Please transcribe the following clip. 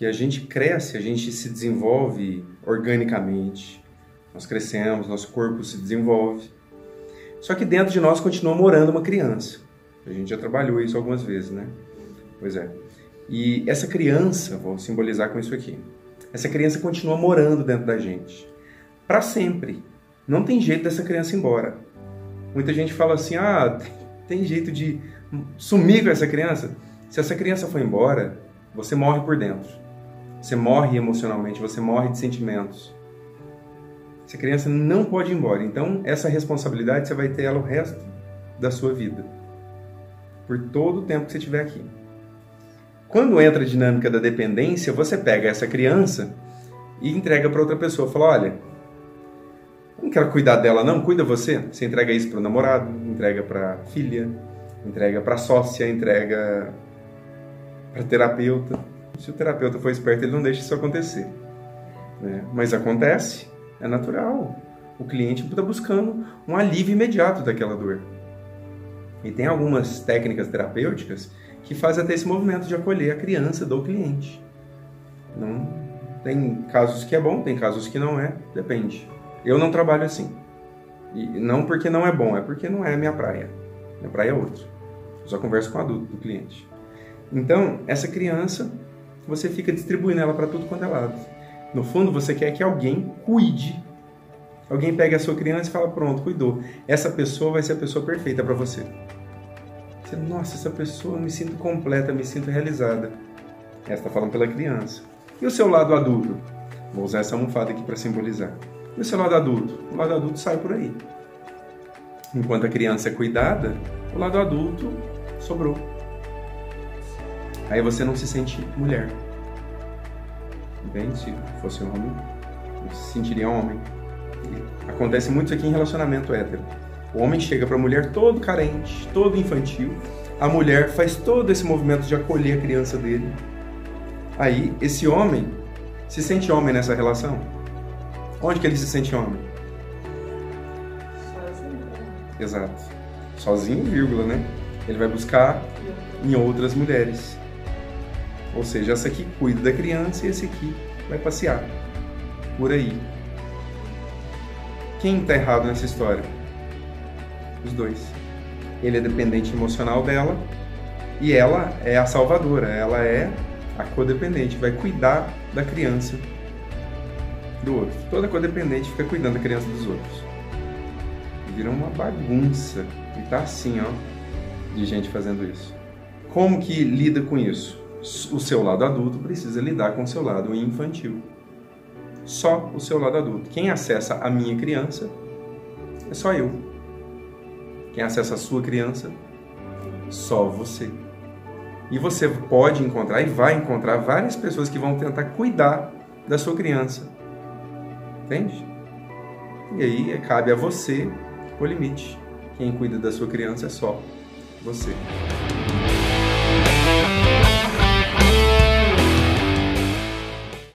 Porque a gente cresce, a gente se desenvolve organicamente. Nós crescemos, nosso corpo se desenvolve. Só que dentro de nós continua morando uma criança. A gente já trabalhou isso algumas vezes, né? Pois é. E essa criança, vou simbolizar com isso aqui. Essa criança continua morando dentro da gente. Para sempre. Não tem jeito dessa criança ir embora. Muita gente fala assim: ah, tem jeito de sumir com essa criança. Se essa criança for embora, você morre por dentro. Você morre emocionalmente, você morre de sentimentos. Essa criança não pode ir embora. Então, essa responsabilidade você vai ter ela o resto da sua vida. Por todo o tempo que você estiver aqui. Quando entra a dinâmica da dependência, você pega essa criança e entrega para outra pessoa. Fala, olha, não quero cuidar dela não, cuida você. Você entrega isso para o namorado, entrega para filha, entrega para sócia, entrega para terapeuta. Se o terapeuta for esperto, ele não deixa isso acontecer. Né? Mas acontece, é natural. O cliente está buscando um alívio imediato daquela dor. E tem algumas técnicas terapêuticas que faz até esse movimento de acolher a criança do cliente. Não tem casos que é bom, tem casos que não é, depende. Eu não trabalho assim. E não porque não é bom, é porque não é minha praia. Minha praia é outra. Eu só converso com o adulto do cliente. Então, essa criança, você fica distribuindo ela para tudo quanto é lado. No fundo, você quer que alguém cuide. Alguém pegue a sua criança e fala: "Pronto, cuidou. Essa pessoa vai ser a pessoa perfeita para você." Você, nossa, essa pessoa, eu me sinto completa, me sinto realizada. Ela está falando pela criança. E o seu lado adulto? Vou usar essa almofada aqui para simbolizar. E o seu lado adulto? O lado adulto sai por aí. Enquanto a criança é cuidada, o lado adulto sobrou. Aí você não se sente mulher. Bem, se fosse homem, se sentiria homem. E acontece muito aqui em relacionamento hétero. O homem chega para a mulher todo carente, todo infantil. A mulher faz todo esse movimento de acolher a criança dele. Aí, esse homem se sente homem nessa relação? Onde que ele se sente homem? Sozinho. Exato. Sozinho, vírgula, né? Ele vai buscar em outras mulheres. Ou seja, essa aqui cuida da criança e esse aqui vai passear por aí. Quem está errado nessa história? os dois. Ele é dependente emocional dela e ela é a salvadora, ela é a codependente, vai cuidar da criança do outro. Toda codependente fica cuidando da criança dos outros. Vira uma bagunça. E tá assim, ó, de gente fazendo isso. Como que lida com isso? O seu lado adulto precisa lidar com o seu lado infantil. Só o seu lado adulto. Quem acessa a minha criança é só eu. Quem acessa a sua criança? Só você. E você pode encontrar e vai encontrar várias pessoas que vão tentar cuidar da sua criança. Entende? E aí cabe a você o limite. Quem cuida da sua criança é só você.